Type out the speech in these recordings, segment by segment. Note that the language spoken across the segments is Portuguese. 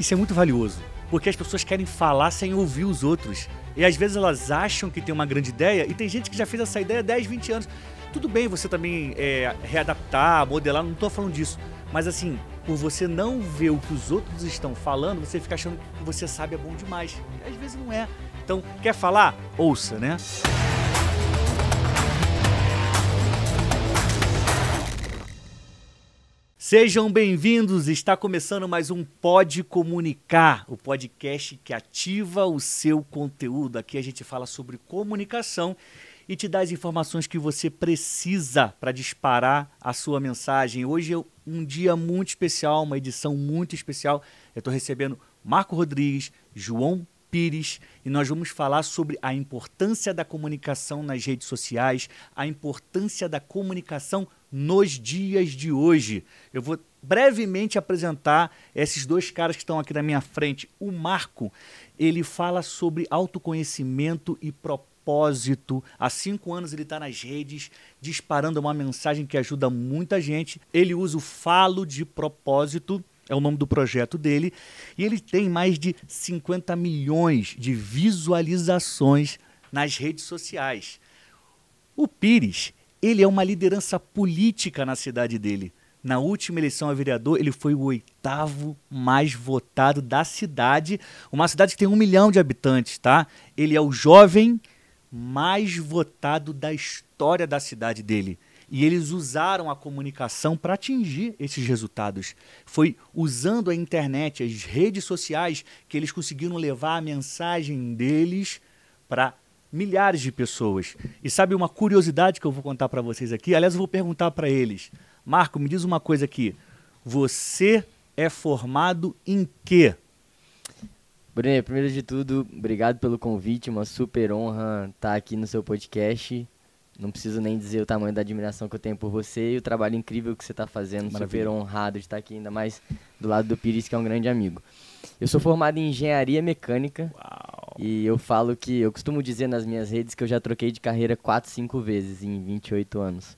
Isso é muito valioso, porque as pessoas querem falar sem ouvir os outros. E às vezes elas acham que tem uma grande ideia, e tem gente que já fez essa ideia há 10, 20 anos. Tudo bem você também é, readaptar, modelar, não estou falando disso. Mas assim, por você não ver o que os outros estão falando, você fica achando que você sabe é bom demais. E às vezes não é. Então, quer falar? Ouça, né? Sejam bem-vindos, está começando mais um Pode Comunicar, o podcast que ativa o seu conteúdo. Aqui a gente fala sobre comunicação e te dá as informações que você precisa para disparar a sua mensagem. Hoje é um dia muito especial, uma edição muito especial. Eu estou recebendo Marco Rodrigues, João Pires e nós vamos falar sobre a importância da comunicação nas redes sociais, a importância da comunicação nos dias de hoje. Eu vou brevemente apresentar esses dois caras que estão aqui na minha frente. O Marco, ele fala sobre autoconhecimento e propósito. Há cinco anos ele está nas redes, disparando uma mensagem que ajuda muita gente. Ele usa o Falo de Propósito é o nome do projeto dele, e ele tem mais de 50 milhões de visualizações nas redes sociais. O Pires, ele é uma liderança política na cidade dele. Na última eleição a vereador, ele foi o oitavo mais votado da cidade, uma cidade que tem um milhão de habitantes, tá? Ele é o jovem mais votado da história da cidade dele. E eles usaram a comunicação para atingir esses resultados. Foi usando a internet, as redes sociais, que eles conseguiram levar a mensagem deles para milhares de pessoas. E sabe uma curiosidade que eu vou contar para vocês aqui? Aliás, eu vou perguntar para eles. Marco, me diz uma coisa aqui. Você é formado em quê? Bruno, primeiro de tudo, obrigado pelo convite, uma super honra estar aqui no seu podcast. Não preciso nem dizer o tamanho da admiração que eu tenho por você e o trabalho incrível que você está fazendo. Maravilha. Super honrado de estar aqui, ainda mais do lado do Pires, que é um grande amigo. Eu sou formado em engenharia mecânica. Uau. E eu falo que, eu costumo dizer nas minhas redes que eu já troquei de carreira 4, 5 vezes em 28 anos.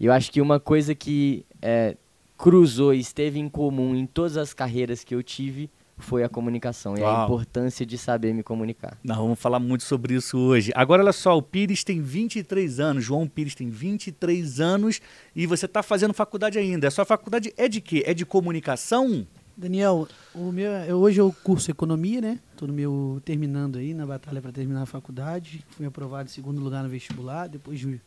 E eu acho que uma coisa que é, cruzou e esteve em comum em todas as carreiras que eu tive foi a comunicação e a importância de saber me comunicar. Nós vamos falar muito sobre isso hoje. Agora, olha só, o Pires tem 23 anos, João Pires tem 23 anos e você está fazendo faculdade ainda. A sua faculdade é de quê? É de comunicação? Daniel, meu, eu, hoje eu curso economia, né? Estou no meu terminando aí na batalha para terminar a faculdade. Fui aprovado em segundo lugar no vestibular, depois de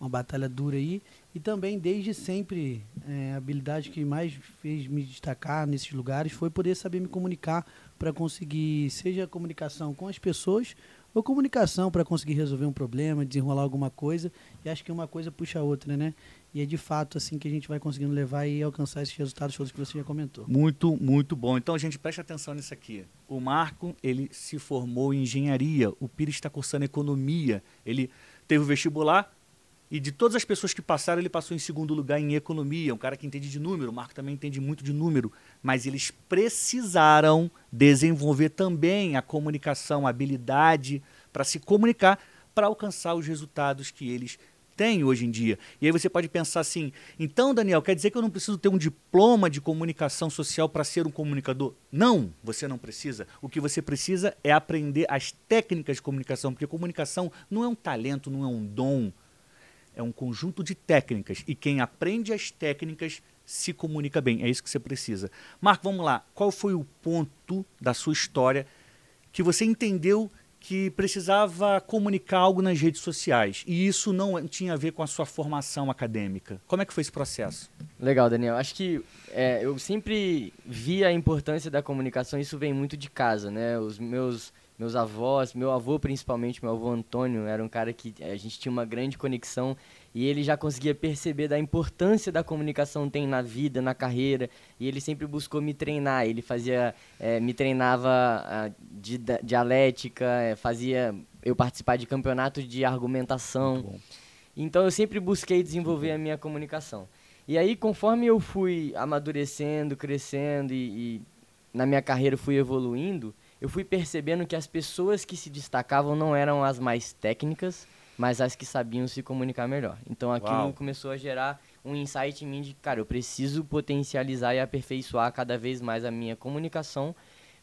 uma batalha dura aí. E também, desde sempre, é, a habilidade que mais fez me destacar nesses lugares foi poder saber me comunicar para conseguir, seja comunicação com as pessoas ou comunicação para conseguir resolver um problema, desenrolar alguma coisa. E acho que uma coisa puxa a outra, né? E é de fato assim que a gente vai conseguindo levar e alcançar esses resultados todos que você já comentou. Muito, muito bom. Então, gente, preste atenção nisso aqui. O Marco, ele se formou em engenharia. O Pires está cursando economia. Ele teve o vestibular, e de todas as pessoas que passaram, ele passou em segundo lugar em economia, um cara que entende de número, o Marco também entende muito de número, mas eles precisaram desenvolver também a comunicação, a habilidade para se comunicar, para alcançar os resultados que eles têm hoje em dia. E aí você pode pensar assim: então, Daniel, quer dizer que eu não preciso ter um diploma de comunicação social para ser um comunicador? Não, você não precisa. O que você precisa é aprender as técnicas de comunicação, porque comunicação não é um talento, não é um dom é um conjunto de técnicas e quem aprende as técnicas se comunica bem. É isso que você precisa. Marco, vamos lá. Qual foi o ponto da sua história que você entendeu que precisava comunicar algo nas redes sociais e isso não tinha a ver com a sua formação acadêmica? Como é que foi esse processo? Legal, Daniel. Acho que é, eu sempre vi a importância da comunicação. Isso vem muito de casa, né? Os meus meus avós, meu avô principalmente, meu avô Antônio, era um cara que a gente tinha uma grande conexão e ele já conseguia perceber da importância da comunicação tem na vida, na carreira, e ele sempre buscou me treinar. Ele fazia, é, me treinava uh, de dialética, é, fazia eu participar de campeonatos de argumentação. Então eu sempre busquei desenvolver a minha comunicação. E aí, conforme eu fui amadurecendo, crescendo e, e na minha carreira fui evoluindo, eu fui percebendo que as pessoas que se destacavam não eram as mais técnicas, mas as que sabiam se comunicar melhor. Então aquilo Uau. começou a gerar um insight em mim de, cara, eu preciso potencializar e aperfeiçoar cada vez mais a minha comunicação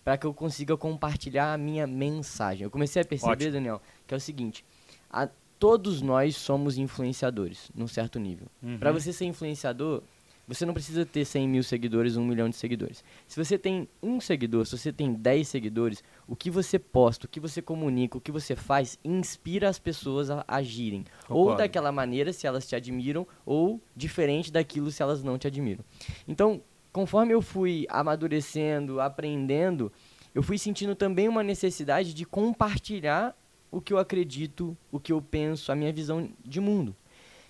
para que eu consiga compartilhar a minha mensagem. Eu comecei a perceber, Ótimo. Daniel, que é o seguinte: a- todos nós somos influenciadores, num certo nível. Uhum. Para você ser influenciador, você não precisa ter 100 mil seguidores, um milhão de seguidores. Se você tem um seguidor, se você tem 10 seguidores, o que você posta, o que você comunica, o que você faz, inspira as pessoas a agirem. Ou Concordo. daquela maneira, se elas te admiram, ou diferente daquilo se elas não te admiram. Então, conforme eu fui amadurecendo, aprendendo, eu fui sentindo também uma necessidade de compartilhar o que eu acredito, o que eu penso, a minha visão de mundo.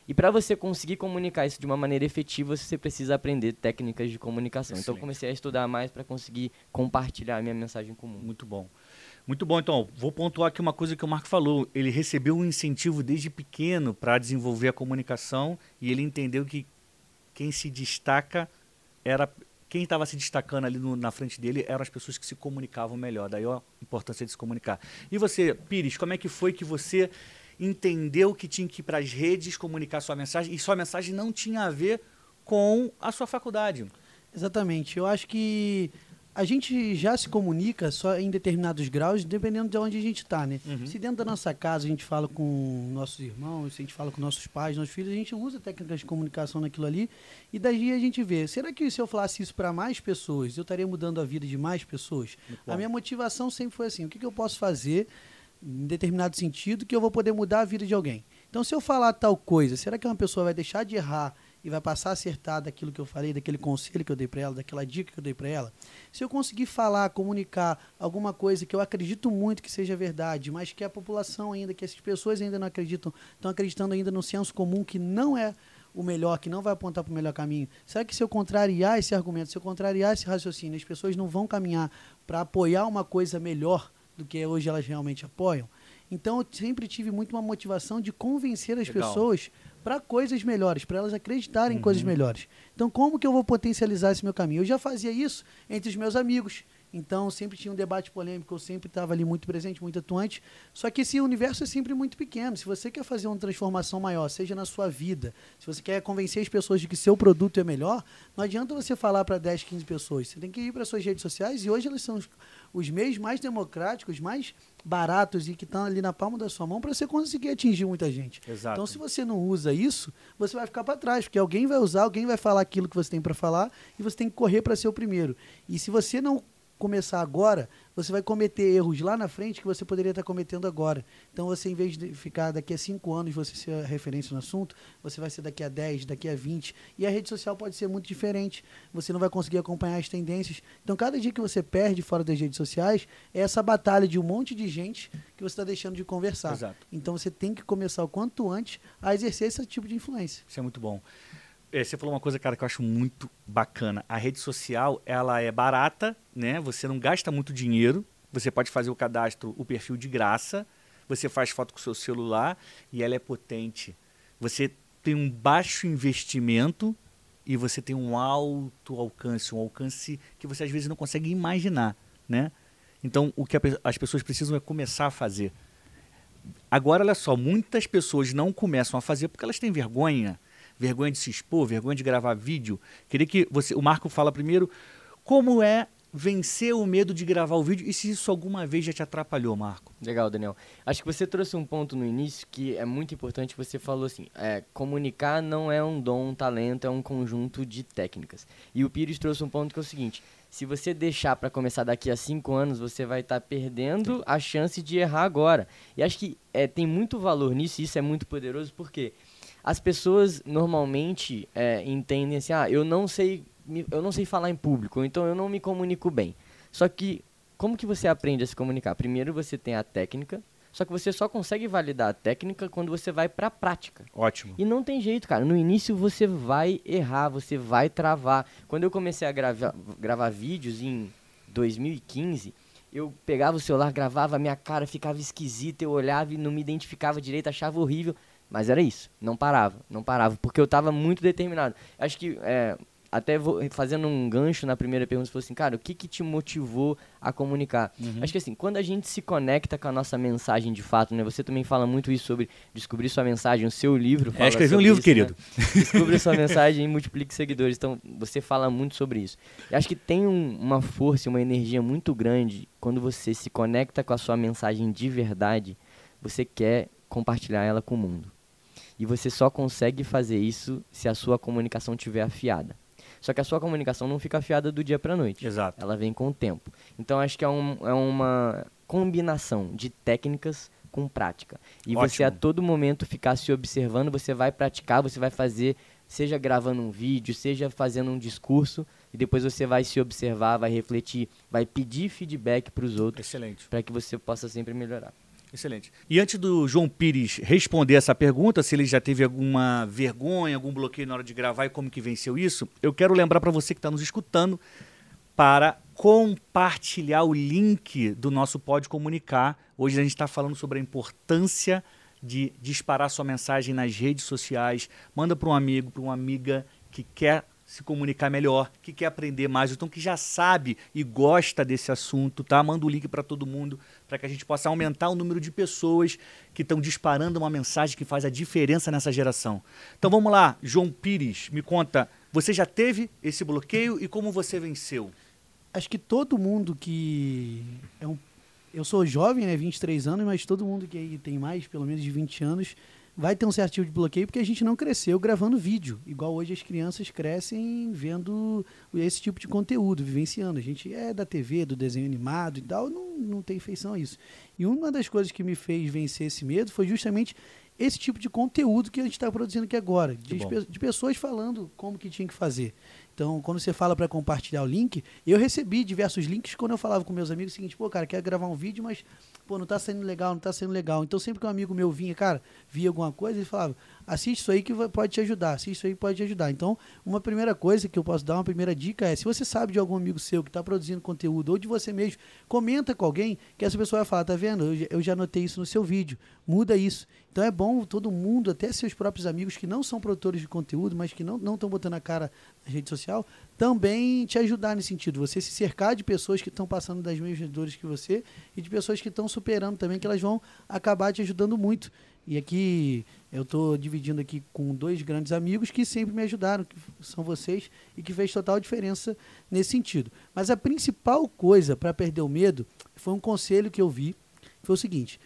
E para você conseguir comunicar isso de uma maneira efetiva, você precisa aprender técnicas de comunicação. Então, Excelente. eu comecei a estudar mais para conseguir compartilhar a minha mensagem com o mundo. Muito bom. Muito bom, então, vou pontuar aqui uma coisa que o Marco falou. Ele recebeu um incentivo desde pequeno para desenvolver a comunicação e ele entendeu que quem se destaca era. Quem estava se destacando ali no- na frente dele eram as pessoas que se comunicavam melhor. Daí a importância de se comunicar. E você, Pires, como é que foi que você entendeu que tinha que ir para as redes comunicar sua mensagem e sua mensagem não tinha a ver com a sua faculdade? Exatamente. Eu acho que a gente já se comunica só em determinados graus, dependendo de onde a gente está, né? Uhum. Se dentro da nossa casa a gente fala com nossos irmãos, se a gente fala com nossos pais, nossos filhos, a gente usa técnicas de comunicação naquilo ali e daí a gente vê, será que se eu falasse isso para mais pessoas, eu estaria mudando a vida de mais pessoas? A minha motivação sempre foi assim, o que, que eu posso fazer em determinado sentido que eu vou poder mudar a vida de alguém? Então, se eu falar tal coisa, será que uma pessoa vai deixar de errar e vai passar a acertar daquilo que eu falei, daquele conselho que eu dei para ela, daquela dica que eu dei para ela? Se eu conseguir falar, comunicar alguma coisa que eu acredito muito que seja verdade, mas que a população ainda, que essas pessoas ainda não acreditam, estão acreditando ainda no senso comum que não é o melhor, que não vai apontar para o melhor caminho. Será que se eu contrariar esse argumento, se eu contrariar esse raciocínio, as pessoas não vão caminhar para apoiar uma coisa melhor do que hoje elas realmente apoiam? Então eu sempre tive muito uma motivação de convencer as Legal. pessoas para coisas melhores, para elas acreditarem em Uhum. coisas melhores. Então como que eu vou potencializar esse meu caminho? Eu já fazia isso entre os meus amigos. Então sempre tinha um debate polêmico, eu sempre estava ali muito presente, muito atuante. Só que esse universo é sempre muito pequeno. Se você quer fazer uma transformação maior, seja na sua vida, se você quer convencer as pessoas de que seu produto é melhor, não adianta você falar para 10, 15 pessoas. Você tem que ir para suas redes sociais e hoje elas são os, os meios mais democráticos, mais baratos e que estão ali na palma da sua mão para você conseguir atingir muita gente. Exato. Então, se você não usa isso, você vai ficar para trás, porque alguém vai usar, alguém vai falar aquilo que você tem para falar e você tem que correr para ser o primeiro. E se você não começar agora, você vai cometer erros lá na frente que você poderia estar cometendo agora. Então, você, em vez de ficar daqui a cinco anos, você ser referência no assunto, você vai ser daqui a 10, daqui a 20. E a rede social pode ser muito diferente. Você não vai conseguir acompanhar as tendências. Então, cada dia que você perde fora das redes sociais, é essa batalha de um monte de gente que você está deixando de conversar. Exato. Então você tem que começar o quanto antes a exercer esse tipo de influência. Isso é muito bom. É, você falou uma coisa, cara, que eu acho muito bacana. A rede social, ela é barata, né? Você não gasta muito dinheiro. Você pode fazer o cadastro, o perfil de graça. Você faz foto com o seu celular e ela é potente. Você tem um baixo investimento e você tem um alto alcance, um alcance que você às vezes não consegue imaginar, né? Então, o que a as pessoas precisam é começar a fazer. Agora, olha só, muitas pessoas não começam a fazer porque elas têm vergonha. Vergonha de se expor, vergonha de gravar vídeo. Queria que você, o Marco fala primeiro como é vencer o medo de gravar o vídeo e se isso alguma vez já te atrapalhou, Marco. Legal, Daniel. Acho que você trouxe um ponto no início que é muito importante. Você falou assim: é, comunicar não é um dom, um talento, é um conjunto de técnicas. E o Pires trouxe um ponto que é o seguinte: se você deixar para começar daqui a cinco anos, você vai estar perdendo a chance de errar agora. E acho que é, tem muito valor nisso, e isso é muito poderoso, porque as pessoas normalmente é, entendem assim: ah, eu não sei, eu não sei falar em público, então eu não me comunico bem. Só que como que você aprende a se comunicar? Primeiro você tem a técnica, só que você só consegue validar a técnica quando você vai pra prática. Ótimo. E não tem jeito, cara. No início você vai errar, você vai travar. Quando eu comecei a gravar, gravar vídeos em 2015, eu pegava o celular, gravava, a minha cara ficava esquisita, eu olhava e não me identificava direito, achava horrível. Mas era isso, não parava, não parava, porque eu estava muito determinado. Acho que é, até vou, fazendo um gancho na primeira pergunta, você falou assim, cara, o que, que te motivou a comunicar? Uhum. Acho que assim, quando a gente se conecta com a nossa mensagem de fato, né? Você também fala muito isso sobre descobrir sua mensagem, o seu livro. É, fala escrevi um livro, isso, querido. Né? Descubra sua mensagem e multiplique seguidores. Então, você fala muito sobre isso. Eu acho que tem um, uma força, uma energia muito grande quando você se conecta com a sua mensagem de verdade, você quer compartilhar ela com o mundo. E você só consegue fazer isso se a sua comunicação estiver afiada. Só que a sua comunicação não fica afiada do dia para noite. Exato. Ela vem com o tempo. Então acho que é, um, é uma combinação de técnicas com prática. E você Ótimo. a todo momento ficar se observando, você vai praticar, você vai fazer, seja gravando um vídeo, seja fazendo um discurso, e depois você vai se observar, vai refletir, vai pedir feedback para os outros, Excelente. para que você possa sempre melhorar. Excelente. E antes do João Pires responder essa pergunta, se ele já teve alguma vergonha, algum bloqueio na hora de gravar e como que venceu isso, eu quero lembrar para você que está nos escutando para compartilhar o link do nosso Pode Comunicar. Hoje a gente está falando sobre a importância de disparar sua mensagem nas redes sociais. Manda para um amigo, para uma amiga que quer se comunicar melhor, que quer aprender mais, então que já sabe e gosta desse assunto, tá? Manda o link para todo mundo para que a gente possa aumentar o número de pessoas que estão disparando uma mensagem que faz a diferença nessa geração. Então vamos lá, João Pires, me conta, você já teve esse bloqueio e como você venceu? Acho que todo mundo que é um eu sou jovem, né, 23 anos, mas todo mundo que tem mais, pelo menos de 20 anos, vai ter um certo tipo de bloqueio porque a gente não cresceu gravando vídeo. Igual hoje as crianças crescem vendo esse tipo de conteúdo, vivenciando. A gente é da TV, do desenho animado e tal, não, não tem feição a isso. E uma das coisas que me fez vencer esse medo foi justamente esse tipo de conteúdo que a gente está produzindo aqui agora. De, de pessoas falando como que tinha que fazer. Então, quando você fala para compartilhar o link, eu recebi diversos links quando eu falava com meus amigos o seguinte, pô, cara, quero gravar um vídeo, mas pô, não tá saindo legal, não tá saindo legal. Então, sempre que um amigo meu vinha, cara, via alguma coisa, ele falava, assiste isso aí que pode te ajudar, assiste isso aí que pode te ajudar. Então, uma primeira coisa que eu posso dar, uma primeira dica é, se você sabe de algum amigo seu que está produzindo conteúdo, ou de você mesmo, comenta com alguém, que essa pessoa vai falar, tá vendo, eu, já- eu já notei isso no seu vídeo, muda isso. Então é bom todo mundo, até seus próprios amigos que não são produtores de conteúdo, mas que não estão botando a cara na rede social, também te ajudar nesse sentido. Você se cercar de pessoas que estão passando das mesmas dores que você e de pessoas que estão superando também, que elas vão acabar te ajudando muito. E aqui eu estou dividindo aqui com dois grandes amigos que sempre me ajudaram, que são vocês, e que fez total diferença nesse sentido. Mas a principal coisa para perder o medo foi um conselho que eu vi, foi o seguinte,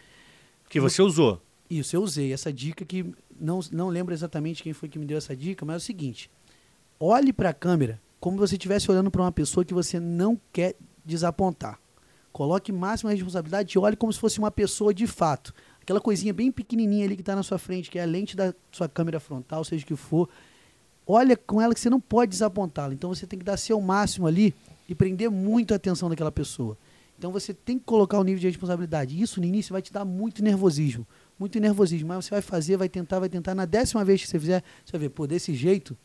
Que você usou. Isso, eu usei essa dica que não, não lembro exatamente quem foi que me deu essa dica, mas é o seguinte: olhe para a câmera como se você estivesse olhando para uma pessoa que você não quer desapontar. Coloque máxima responsabilidade e olhe como se fosse uma pessoa de fato. Aquela coisinha bem pequenininha ali que está na sua frente, que é a lente da sua câmera frontal, seja o que for. Olha com ela que você não pode desapontá-la. Então você tem que dar seu máximo ali e prender muito a atenção daquela pessoa. Então você tem que colocar o nível de responsabilidade. Isso no início vai te dar muito nervosismo. Muito nervosismo. Mas você vai fazer, vai tentar, vai tentar. Na décima vez que você fizer, você vai ver, pô, desse jeito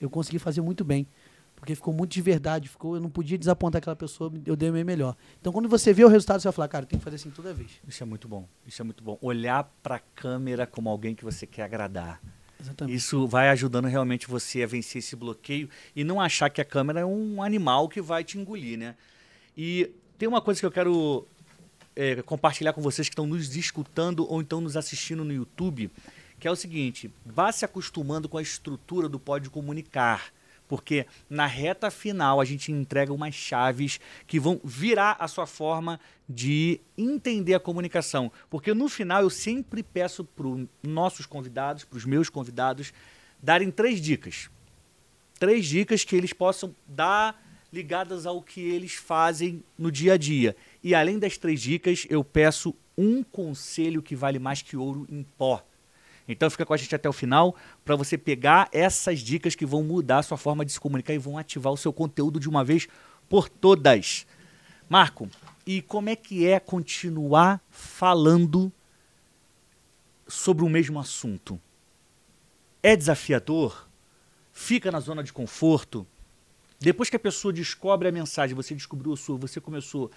eu consegui fazer muito bem. Porque ficou muito de verdade, ficou, eu não podia desapontar aquela pessoa, eu dei o meu melhor. Então quando você vê o resultado, você vai falar, cara, tem que fazer assim toda vez. Isso é muito bom. Isso é muito bom. Olhar para a câmera como alguém que você quer agradar. Exatamente. Isso vai ajudando realmente você a vencer esse bloqueio e não achar que a câmera é um animal que vai te engolir, né? E tem uma coisa que eu quero é, compartilhar com vocês que estão nos escutando ou então nos assistindo no YouTube, que é o seguinte: vá se acostumando com a estrutura do Pode Comunicar. Porque na reta final a gente entrega umas chaves que vão virar a sua forma de entender a comunicação. Porque no final eu sempre peço para os nossos convidados, para os meus convidados, darem três dicas. Três dicas que eles possam dar ligadas ao que eles fazem no dia a dia. E além das três dicas, eu peço um conselho que vale mais que ouro em pó. Então fica com a gente até o final para você pegar essas dicas que vão mudar a sua forma de se comunicar e vão ativar o seu conteúdo de uma vez por todas. Marco, e como é que é continuar falando sobre o mesmo assunto? É desafiador? Fica na zona de conforto? Depois que a pessoa descobre a mensagem, você descobriu a sua, você começou,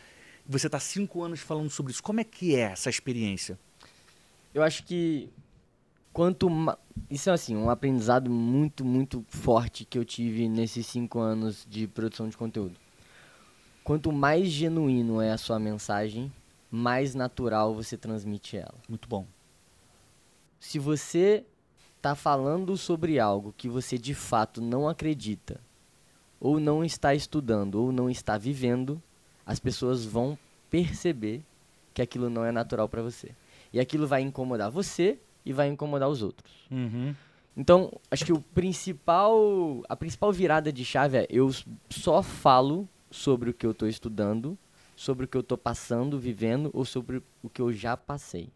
você está cinco anos falando sobre isso. Como é que é essa experiência? Eu acho que quanto ma... isso é assim um aprendizado muito muito forte que eu tive nesses cinco anos de produção de conteúdo quanto mais genuíno é a sua mensagem mais natural você transmite ela Muito bom. se você está falando sobre algo que você de fato não acredita ou não está estudando ou não está vivendo as pessoas vão perceber que aquilo não é natural para você e aquilo vai incomodar você e vai incomodar os outros Uhum. então, acho que o principal, a principal virada de chave é eu só falo sobre o que eu estou estudando, sobre o que eu estou passando, vivendo ou sobre o que eu já passei.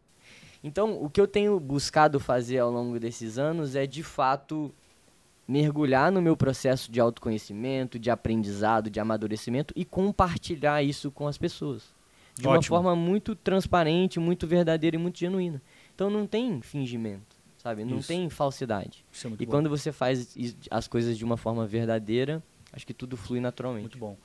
Então, o que eu tenho buscado fazer ao longo desses anos é de fato mergulhar no meu processo de autoconhecimento, de aprendizado, de amadurecimento e compartilhar isso com as pessoas. De uma Ótimo. forma muito transparente, muito verdadeira e muito genuína. Então não tem fingimento, sabe? Não Isso. tem falsidade. É E bom. quando você faz as coisas de uma forma verdadeira, acho que tudo flui naturalmente. Muito bom.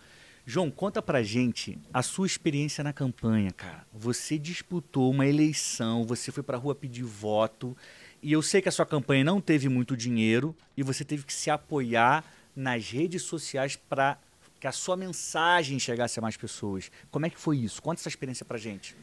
João, conta pra gente a sua experiência na campanha, cara. Você disputou uma eleição, você foi pra rua pedir voto, e eu sei que a sua campanha não teve muito dinheiro e você teve que se apoiar nas redes sociais para que a sua mensagem chegasse a mais pessoas. Como é que foi isso? Conta essa experiência pra gente.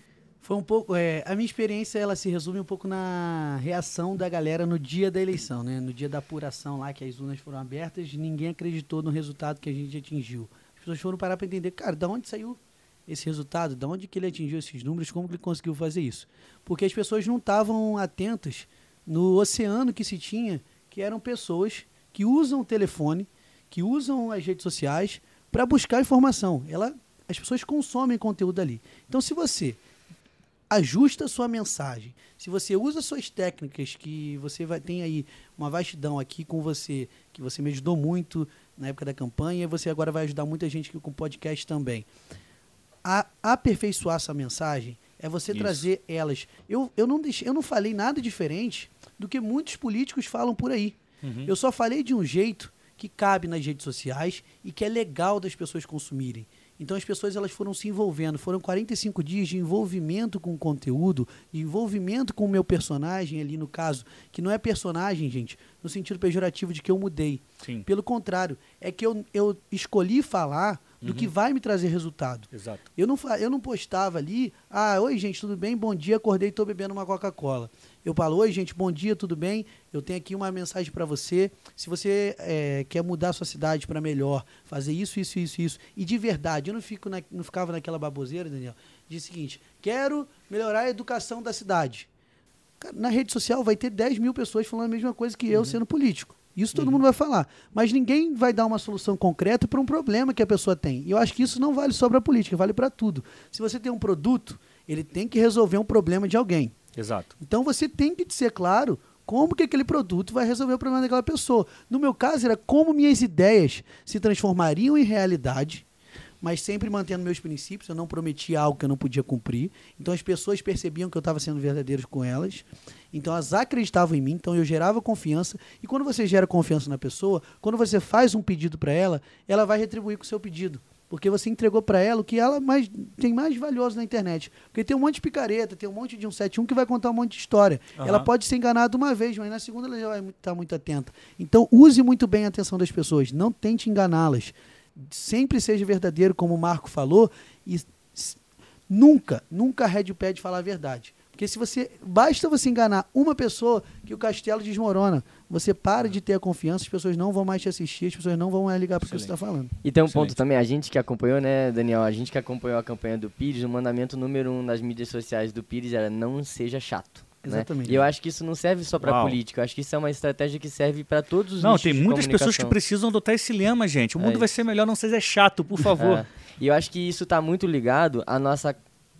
Foi um pouco. é, a minha experiência ela se resume um pouco na reação da galera no dia da eleição, né? No dia da apuração lá que as urnas foram abertas, ninguém acreditou no resultado que a gente atingiu. As pessoas foram parar para entender, cara, da onde saiu esse resultado? Da onde que ele atingiu esses números? Como que ele conseguiu fazer isso? Porque as pessoas não estavam atentas no oceano que se tinha, que eram pessoas que usam o telefone, que usam as redes sociais para buscar informação. Ela, as pessoas consomem conteúdo ali. Então, se você ajusta a sua mensagem, se você usa suas técnicas, que você vai tem aí uma vastidão aqui com você, que você me ajudou muito na época da campanha, e você agora vai ajudar muita gente aqui com podcast também. A aperfeiçoar essa mensagem é você Isso. trazer elas. Eu, eu, não deixei, eu não falei nada diferente do que muitos políticos falam por aí. Uhum. Eu só falei de um jeito que cabe nas redes sociais e que é legal das pessoas consumirem. Então as pessoas elas foram se envolvendo, foram 45 dias de envolvimento com o conteúdo, de envolvimento com o meu personagem ali no caso, que não é personagem, gente, no sentido pejorativo de que eu mudei. Sim, Pelo contrário, é que eu, eu escolhi falar do que vai me trazer resultado. exato. Eu não, eu não postava ali, ah, oi gente, tudo bem? Bom dia, acordei e estou bebendo uma Coca-Cola. Eu falo, oi gente, bom dia, tudo bem? Eu tenho aqui uma mensagem para você. Se você eh, quer mudar a sua cidade para melhor, fazer isso, isso, isso, isso, e de verdade, eu não, fico na- não ficava naquela baboseira, Daniel, de o seguinte, quero melhorar a educação da cidade. Cara, na rede social vai ter 10 mil pessoas falando a mesma coisa que eu sendo político. Isso todo mundo vai falar. Mas ninguém vai dar uma solução concreta para um problema que a pessoa tem. E eu acho que isso não vale só para a política, vale para tudo. Se você tem um produto, ele tem que resolver um problema de alguém. Exato. Então você tem que ser claro como que aquele produto vai resolver o problema daquela pessoa. No meu caso, era como minhas ideias se transformariam em realidade, mas sempre mantendo meus princípios. Eu não prometia algo que eu não podia cumprir. Então as pessoas percebiam que eu estava sendo verdadeiro com elas. Então elas acreditavam em mim, então eu gerava confiança. E quando você gera confiança na pessoa, quando você faz um pedido para ela, ela vai retribuir com o seu pedido. Porque você entregou para ela o que ela mais, tem mais valioso na internet. Porque tem um monte de picareta, tem um monte de 171 que vai contar um monte de história. Aham. Ela pode ser enganada uma vez, mas na segunda ela já vai estar muito atenta. Então use muito bem a atenção das pessoas. Não tente enganá-las. Sempre seja verdadeiro, como o Marco falou. E nunca, nunca arrede o pé de falar a verdade. Porque se você. Basta você enganar uma pessoa que o castelo desmorona. Você para de ter a confiança, as pessoas não vão mais te assistir, as pessoas não vão mais ligar para o que você está falando. E tem um Excelente. ponto também, a gente que acompanhou, né, Daniel? A gente que acompanhou a campanha do Pires, o mandamento número um nas mídias sociais do Pires era não seja chato. Né? Exatamente. E eu acho que isso não serve só pra Uau. política, eu acho que isso é uma estratégia que serve pra todos os Não, tem de muitas pessoas que precisam adotar esse lema, gente. O É mundo vai isso. ser melhor, não seja chato, por favor. É. E eu acho que isso tá muito ligado à nossa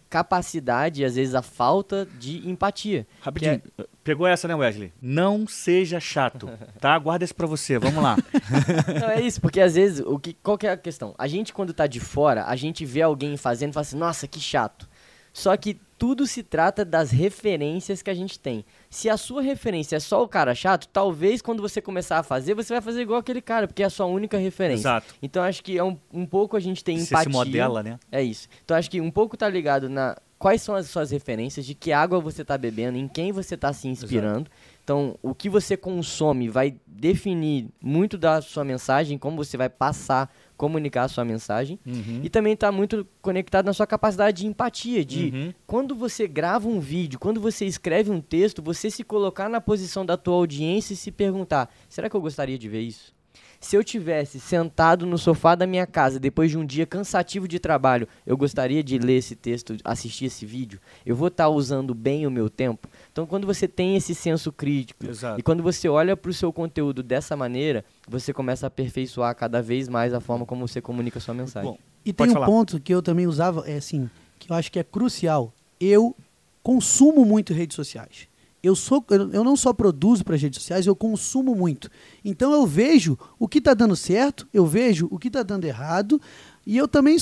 capacidade, e às vezes a falta de empatia. Rapidinho. Pegou essa, né, Wesley? Não seja chato, tá? Guarda esse pra você. Vamos lá. Não, é isso, porque às vezes, o que, qual que é a questão? A gente, quando tá de fora, a gente vê alguém fazendo e fala assim, nossa, que chato. Só que tudo se trata das referências que a gente tem. Se a sua referência é só o cara chato, talvez quando você começar a fazer, você vai fazer igual aquele cara, porque é a sua única referência. Exato. Então acho que é um, um pouco a gente tem Você empatia. se modela, né? É isso. Então acho que um pouco tá ligado na quais são as suas referências, de que água você está bebendo, em quem você está se inspirando. Então, o que você consome vai definir muito da sua mensagem, como você vai passar, comunicar a sua mensagem. Uhum. E também está muito conectado na sua capacidade de empatia, de Uhum. quando você grava um vídeo, quando você escreve um texto, você se colocar na posição da tua audiência e se perguntar: será que eu gostaria de ver isso? Se eu tivesse sentado no sofá da minha casa depois de um dia cansativo de trabalho, eu gostaria de ler esse texto, assistir esse vídeo. Eu vou estar usando bem o meu tempo. Então, quando você tem esse senso crítico Exato. e quando você olha para o seu conteúdo dessa maneira, você começa a aperfeiçoar cada vez mais a forma como você comunica a sua mensagem. Bom, E Pode tem um falar. ponto que eu também usava, é assim, que eu acho que é crucial. Eu consumo muito redes sociais. Eu, sou, eu não só produzo para as redes sociais, eu consumo muito. Então eu vejo o que está dando certo, eu vejo o que está dando errado, e eu também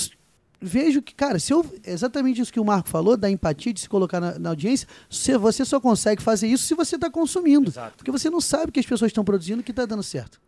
vejo que, cara, se eu, exatamente isso que o Marco falou, da empatia, de se colocar na, na audiência, se- você só consegue fazer isso se você está consumindo. Exato. Porque você não sabe o que as pessoas estão produzindo que está dando certo.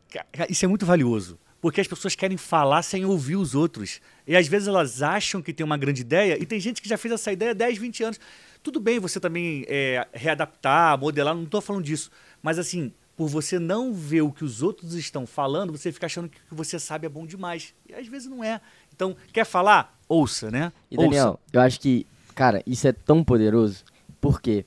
Isso é muito valioso. Porque as pessoas querem falar sem ouvir os outros. E às vezes elas acham que tem uma grande ideia, e tem gente que já fez essa ideia há 10, 20 anos. Tudo bem você também é, readaptar, modelar, não estou falando disso. Mas assim, por você não ver o que os outros estão falando, você fica achando que o que você sabe é bom demais. E às vezes não é. Então, quer falar? Ouça, né? E Daniel, Ouça. eu acho que, cara, isso é tão poderoso, porque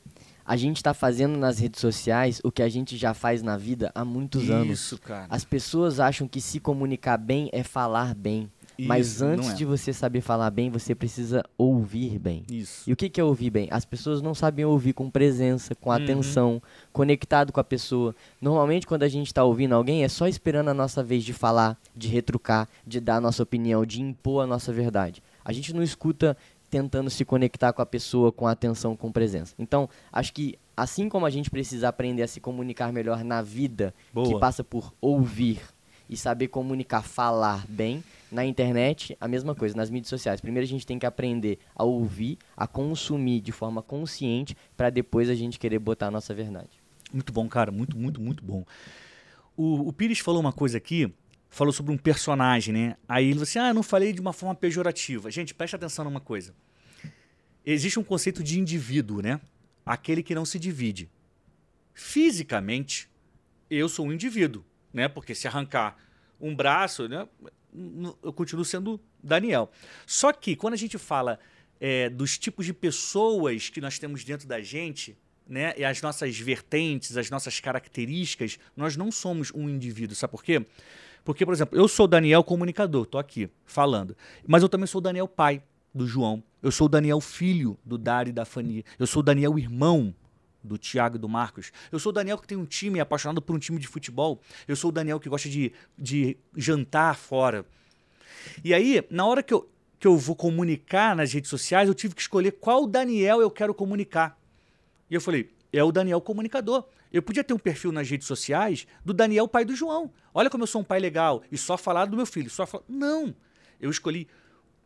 a gente está fazendo nas redes sociais o que a gente já faz na vida há muitos anos. Isso, cara. As pessoas acham que se comunicar bem é falar bem. Mas Isso, não antes é. de você saber falar bem, você precisa ouvir bem. Isso. E o que que é ouvir bem? As pessoas não sabem ouvir com presença, com Uhum. atenção, conectado com a pessoa. Normalmente, quando a gente está ouvindo alguém, é só esperando a nossa vez de falar, de retrucar, de dar a nossa opinião, de impor a nossa verdade. A gente não escuta tentando se conectar com a pessoa com atenção, com presença. Então, acho que assim como a gente precisa aprender a se comunicar melhor na vida, Boa. que passa por ouvir e saber comunicar, falar bem, na internet, a mesma coisa, nas mídias sociais. Primeiro a gente tem que aprender a ouvir, a consumir de forma consciente, para depois a gente querer botar a nossa verdade. Muito bom, cara. Muito, muito, muito bom. O, o Pires falou uma coisa aqui, falou sobre um personagem, né? Aí ele falou assim: ah, eu não falei de uma forma pejorativa. Gente, preste atenção numa coisa. Existe um conceito de indivíduo, né? Aquele que não se divide. Fisicamente, eu sou um indivíduo, né? Porque se arrancar um braço, né? Eu continuo sendo Daniel. Só que quando a gente fala é, dos tipos de pessoas que nós temos dentro da gente, né? E as nossas vertentes, as nossas características, nós não somos um indivíduo. Sabe por quê? Porque, por exemplo, eu sou o Daniel comunicador, tô aqui falando. Mas eu também sou o Daniel pai do João. Eu sou o Daniel filho do Dário e da Fani. Eu sou o Daniel irmão do Thiago e do Marcos. Eu sou o Daniel que tem um time, é apaixonado por um time de futebol. Eu sou o Daniel que gosta de, de jantar fora. E aí, na hora que eu, que eu vou comunicar nas redes sociais, eu tive que escolher qual Daniel eu quero comunicar. E eu falei, é o Daniel comunicador. Eu podia ter um perfil nas redes sociais do Daniel, pai do João. Olha como eu sou um pai legal. E só falar do meu filho. Só falar... Não. Eu escolhi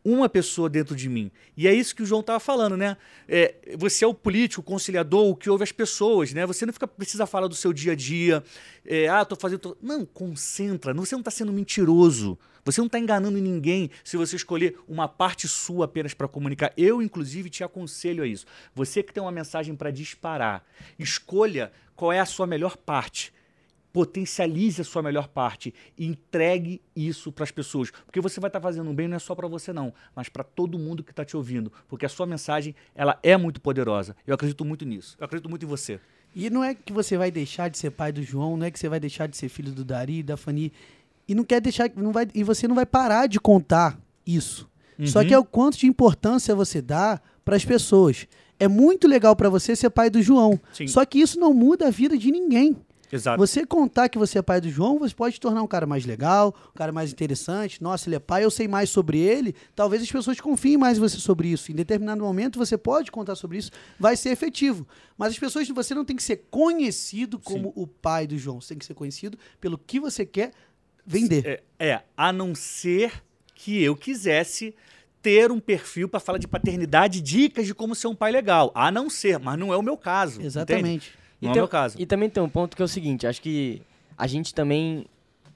uma pessoa dentro de mim. E é isso que o João estava falando, né? É, você é o político, o conciliador, o que ouve as pessoas, né? Você não fica, precisa falar do seu dia a dia. É, ah, tô fazendo. tô-" Não, concentra. Você não está sendo mentiroso. Você não está enganando ninguém se você escolher uma parte sua apenas para comunicar. Eu, inclusive, te aconselho a isso. Você que tem uma mensagem para disparar, escolha qual é a sua melhor parte potencialize a sua melhor parte e entregue isso para as pessoas, porque você vai estar fazendo um bem não é só para você não, mas para todo mundo que está te ouvindo, porque a sua mensagem ela é muito poderosa. Eu acredito muito nisso. Eu acredito muito em você. E não é que você vai deixar de ser pai do João, não é que você vai deixar de ser filho do Dari, da Fani. E não quer deixar. Não vai, e você não vai parar de contar isso. Só Uhum. que é o quanto de importância você dá para as pessoas. É muito legal para você ser pai do João. Sim. Só que isso não muda a vida de ninguém. Exato. Você contar que você é pai do João, você pode tornar um cara mais legal, um cara mais interessante. Nossa, ele é pai, eu sei mais sobre ele. Talvez as pessoas confiem mais em você sobre isso. Em determinado momento você pode contar sobre isso, vai ser efetivo. Mas as pessoas, você não tem que ser conhecido como o pai do João. Você tem que ser conhecido pelo que você quer vender. É, é, a não ser que eu quisesse ter um perfil para falar de paternidade, dicas de como ser um pai legal. A não ser, mas não é o meu caso. entende? Não é o tem- meu caso. e também tem um ponto que é o seguinte, acho que a gente também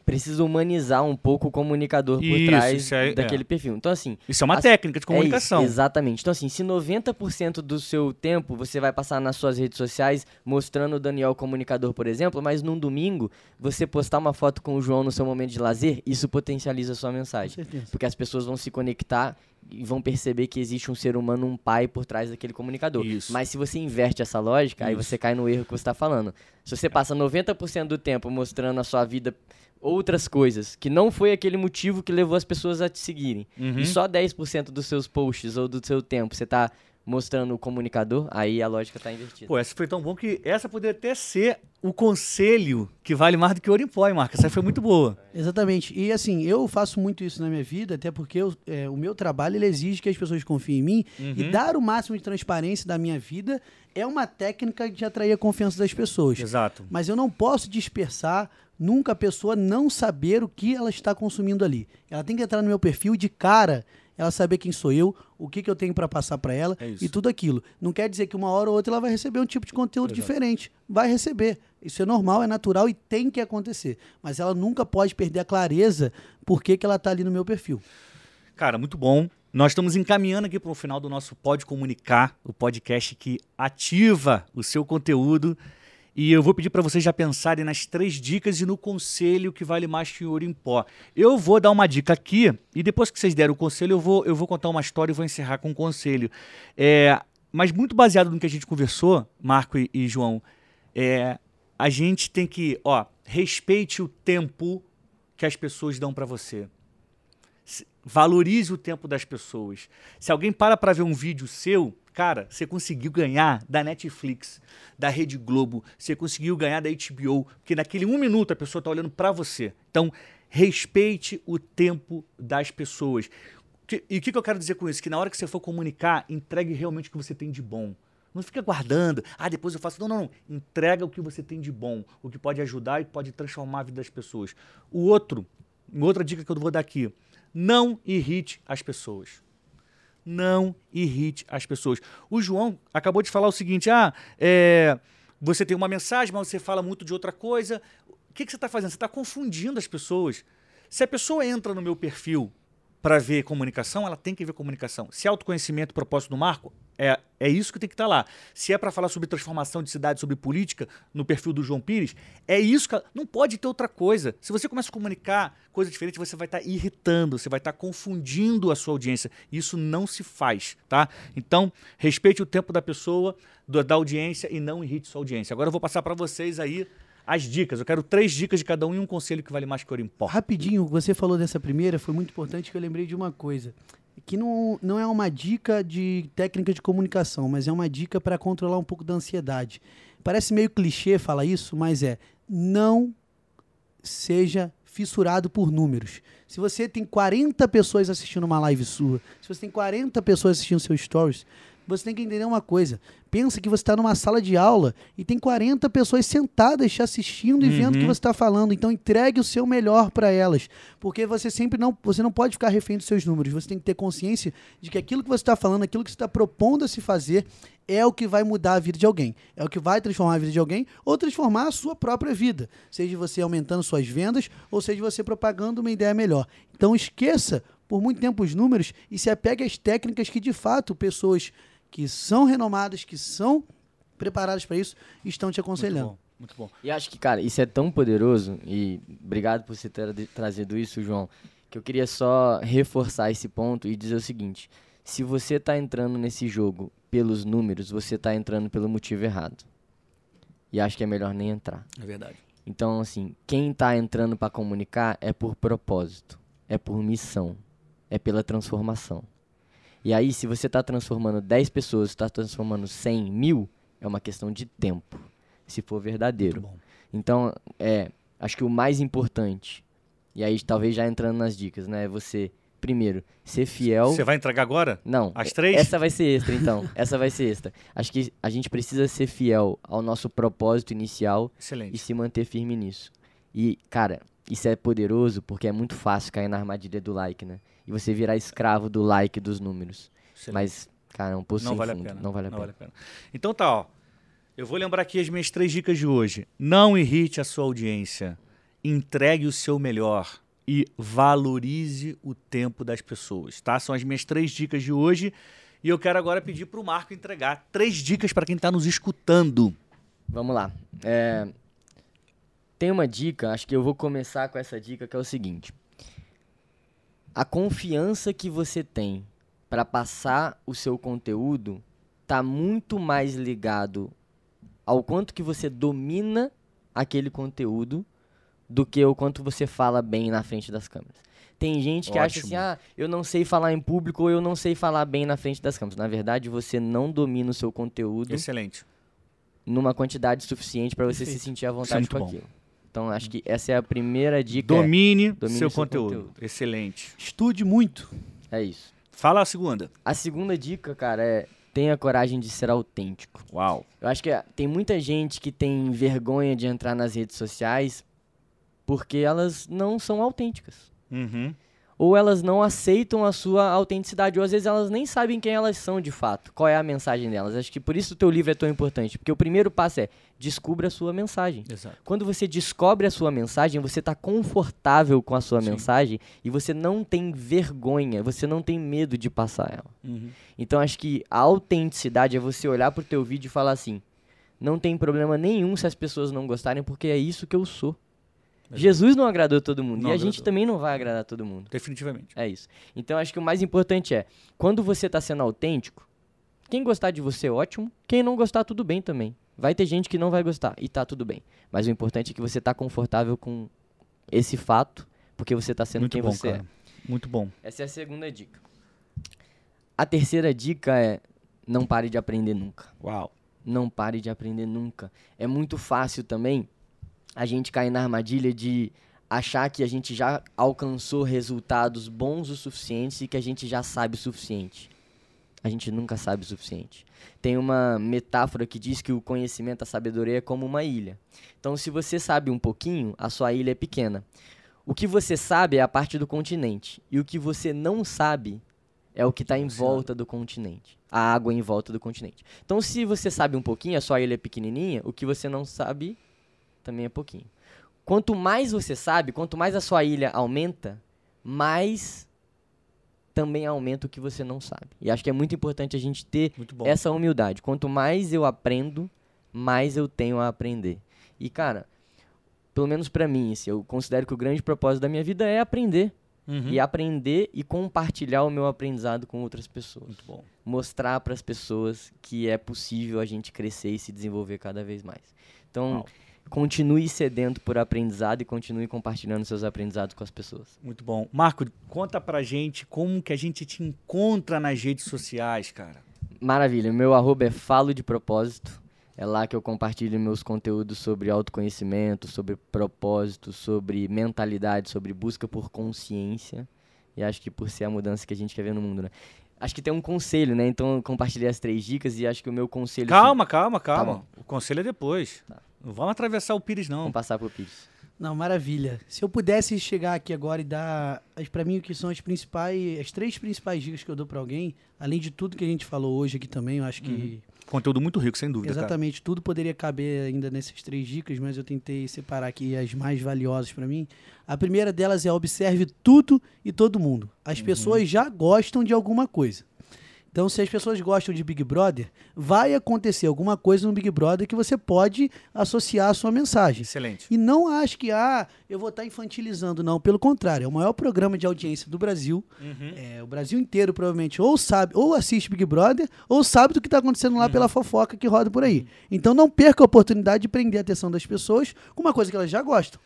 precisa humanizar um pouco o comunicador por Isso, trás isso é- daquele perfil. Então, assim, Isso é uma As- técnica de é comunicação. isso, exatamente. Então, assim, se 90% do seu tempo você vai passar nas suas redes sociais mostrando o Daniel comunicador, por exemplo, mas num domingo você postar uma foto com o João no seu momento de lazer, isso potencializa a sua Com mensagem. certeza. Porque as pessoas vão se conectar e vão perceber que existe um ser humano, um pai por trás daquele comunicador. Isso. Mas se você inverte essa lógica, aí Isso. você cai no erro que você está falando. Se você passa 90% do tempo mostrando a sua vida outras coisas, que não foi aquele motivo que levou as pessoas a te seguirem, Uhum. e só 10% dos seus posts ou do seu tempo você tá mostrando o comunicador, aí a lógica tá invertida. Pô, essa foi tão bom que essa poderia até ser o conselho que vale mais do que ouro em pó, hein, Marca? Essa foi muito boa. Exatamente. E assim, eu faço muito isso na minha vida, até porque eu- é, o meu trabalho ele exige que as pessoas confiem em mim e Uhum. dar o máximo de transparência da minha vida é uma técnica de atrair a confiança das pessoas. Exato. Mas eu não posso dispersar nunca a pessoa não saber o que ela está consumindo ali. Ela tem que entrar no meu perfil de cara, ela saber quem sou eu, o que, que eu tenho para passar para ela É e tudo aquilo. Não quer dizer que uma hora ou outra ela vai receber um tipo de conteúdo Exato. diferente. Vai receber. Isso é normal, é natural e tem que acontecer. Mas ela nunca pode perder a clareza por que, que ela está ali no meu perfil. Cara, muito bom. Nós estamos encaminhando aqui para o final do nosso Pode Comunicar, o podcast que ativa o seu conteúdo. E eu vou pedir para vocês já pensarem nas três dicas e no conselho que vale mais que ouro em pó. Eu vou dar uma dica aqui e depois que vocês deram o conselho, eu vou, eu vou contar uma história e vou encerrar com o conselho. É, mas muito baseado no que a gente conversou, Marco e, e João, é, a gente tem que, ó, respeite o tempo que as pessoas dão para você. Valorize o tempo das pessoas. Se alguém para para ver um vídeo seu, cara, você conseguiu ganhar da Netflix, da Rede Globo, você conseguiu ganhar da HBO, porque naquele um minuto a pessoa está olhando para você. Então, respeite o tempo das pessoas. E o que, que eu quero dizer com isso? Que na hora que você for comunicar, entregue realmente o que você tem de bom. Não fica guardando, ah, depois eu faço. Não, não, não. Entrega o que você tem de bom, o que pode ajudar e pode transformar a vida das pessoas. O outro, outra dica que eu vou dar aqui: não irrite as pessoas. Não irrite as pessoas. O João acabou de falar o seguinte: ah, é, você tem uma mensagem, mas você fala muito de outra coisa. O que, que você está fazendo? Você está confundindo as pessoas. Se a pessoa entra no meu perfil para ver comunicação, ela tem que ver comunicação. Se é autoconhecimento, propósito do Marco, é, é isso que tem que estar lá. Se é para falar sobre transformação de cidade, sobre política, no perfil do João Pires, é isso que. Não pode ter outra coisa. Se você começa a comunicar coisa diferente, você vai estar irritando, você vai estar confundindo a sua audiência. Isso não se faz, tá? Então, respeite o tempo da pessoa, do- da audiência e não irrite sua audiência. Agora eu vou passar para vocês aí as dicas. Eu quero três dicas de cada um e um conselho que vale mais que ouro em pó. Rapidinho, você falou dessa primeira, foi muito importante que eu lembrei de uma coisa. Que não, não é uma dica de técnica de comunicação, mas é uma dica para controlar um pouco da ansiedade. Parece meio clichê falar isso, mas é não seja fissurado por números. Se você tem 40 pessoas assistindo uma live sua, se você tem 40 pessoas assistindo seus stories, você tem que entender uma coisa. Pensa que você está numa sala de aula e tem 40 pessoas sentadas te assistindo e vendo o que Uhum. você está falando. Então entregue o seu melhor para elas. Porque você sempre não. Você não pode ficar refém dos seus números. Você tem que ter consciência de que aquilo que você está falando, aquilo que você está propondo a se fazer, é o que vai mudar a vida de alguém. É o que vai transformar a vida de alguém ou transformar a sua própria vida. Seja você aumentando suas vendas ou seja você propagando uma ideia melhor. Então esqueça por muito tempo os números e se apegue às técnicas que de fato pessoas que são renomadas, que são preparadas para isso, estão te Muito aconselhando. bom, muito bom. E acho que, cara, isso é tão poderoso, e obrigado por você ter de- trazido isso, João, que eu queria só reforçar esse ponto e dizer o seguinte: se você tá entrando nesse jogo pelos números, você tá entrando pelo motivo errado. E acho que é melhor nem entrar. É verdade. Então, assim, quem tá entrando para comunicar é por propósito, é por missão, é pela transformação. E aí, se você tá transformando 10 pessoas, tá transformando 100 mil, é uma questão de tempo, se for verdadeiro. Então, é, acho que o mais importante, e aí talvez já entrando nas dicas, né, é você, primeiro, ser fiel. Você vai entregar agora? Não. As três? Essa vai ser extra, então. essa vai ser extra. Acho que a gente precisa ser fiel ao nosso propósito inicial e Excelente. se manter firme nisso. E, cara, isso é poderoso porque é muito fácil cair na armadilha do like, né? E você virar escravo do like dos números. excelente. Mas, cara, é um poço não vale fundo. a pena. Não vale a pena. Então tá, ó. Eu vou lembrar aqui as minhas três dicas de hoje. Não irrite a sua audiência. entregue o seu melhor e valorize o tempo das pessoas, tá? São as minhas três dicas de hoje e eu quero agora pedir para o Marco entregar três dicas para quem está nos escutando. Vamos lá. É, tem uma dica, acho que eu vou começar com essa dica que é o seguinte: a confiança que você tem para passar o seu conteúdo está muito mais ligado ao quanto que você domina aquele conteúdo do que o quanto você fala bem na frente das câmeras. Tem gente que Ótimo. acha assim, ah, eu não sei falar em público ou eu não sei falar bem na frente das câmeras. Na verdade, você não domina o seu conteúdo. Excelente. Numa quantidade suficiente para você Perfeito. se sentir à vontade é com bom. aquilo. Então, acho que essa é a primeira dica. Domine, é, domine seu, seu conteúdo. conteúdo. Excelente. Estude muito. É isso. Fala a segunda. A segunda dica, cara, é tenha coragem de ser autêntico. Uau. Eu acho que tem muita gente que tem vergonha de entrar nas redes sociais porque elas não são autênticas. Uhum ou elas não aceitam a sua autenticidade, ou às vezes elas nem sabem quem elas são de fato, qual é a mensagem delas. Acho que por isso o teu livro é tão importante, porque o primeiro passo é descubra a sua mensagem. Exato. Quando você descobre a sua mensagem, você está confortável com a sua Sim. mensagem e você não tem vergonha, você não tem medo de passar ela. Uhum. Então acho que a autenticidade é você olhar pro teu vídeo e falar assim, não tem problema nenhum se as pessoas não gostarem, porque é isso que eu sou. Jesus não agradou todo mundo. Não e a agradou. gente também não vai agradar todo mundo. Definitivamente. É isso. Então acho que o mais importante é, quando você está sendo autêntico, quem gostar de você, ótimo. Quem não gostar, tudo bem também. Vai ter gente que não vai gostar e tá tudo bem. Mas o importante é que você tá confortável com esse fato, porque você tá sendo Muito quem bom, você é. cara. é. Muito bom. Essa é a segunda dica. A terceira dica é não pare de aprender nunca. Uau. Não pare de aprender nunca. É muito fácil também a gente cair na armadilha de achar que a gente já alcançou resultados bons o suficiente e que a gente já sabe o suficiente. A gente nunca sabe o suficiente. Tem uma metáfora que diz que o conhecimento, a sabedoria é como uma ilha. Então, se você sabe um pouquinho, a sua ilha é pequena. O que você sabe é a parte do continente. E o que você não sabe é o que está em volta do continente. A água em volta do continente. Então, se você sabe um pouquinho, a sua ilha é pequenininha, o que você não sabe também é pouquinho. Quanto mais você sabe, quanto mais a sua ilha aumenta, mais também aumenta o que você não sabe. E acho que é muito importante a gente ter essa humildade. Quanto mais eu aprendo, mais eu tenho a aprender. E cara, pelo menos para mim, assim, eu considero que o grande propósito da minha vida é aprender. Uhum. E aprender e compartilhar o meu aprendizado com outras pessoas. Muito bom. Mostrar para as pessoas que é possível a gente crescer e se desenvolver cada vez mais. Então, Uau continue sedento por aprendizado e continue compartilhando seus aprendizados com as pessoas. Muito bom. Marco, conta pra gente como que a gente te encontra nas redes sociais, cara. Maravilha. Meu arroba é Falo de Propósito. É lá que eu compartilho meus conteúdos sobre autoconhecimento, sobre propósito, sobre mentalidade, sobre busca por consciência. E acho que por ser a mudança que a gente quer ver no mundo, né? Acho que tem um conselho, né? Então eu compartilhei as três dicas e acho que o meu conselho. Calma, calma, calma. Tá o conselho é depois. Tá. Não vamos atravessar o Pires, não. Vamos passar pro Pires. Não, maravilha. Se eu pudesse chegar aqui agora e dar, para mim, o que são as principais, as três principais dicas que eu dou para alguém, além de tudo que a gente falou hoje aqui também, eu acho que. Uhum. Conteúdo muito rico, sem dúvida. Exatamente, cara. tudo poderia caber ainda nessas três dicas, mas eu tentei separar aqui as mais valiosas para mim. A primeira delas é observe tudo e todo mundo. As uhum. pessoas já gostam de alguma coisa. Então, se as pessoas gostam de Big Brother, vai acontecer alguma coisa no Big Brother que você pode associar à sua mensagem. Excelente. E não acho que, ah, eu vou estar infantilizando, não. Pelo contrário, é o maior programa de audiência do Brasil. Uhum. É, o Brasil inteiro, provavelmente, ou sabe, ou assiste Big Brother, ou sabe do que está acontecendo lá uhum. pela fofoca que roda por aí. Então, não perca a oportunidade de prender a atenção das pessoas com uma coisa que elas já gostam.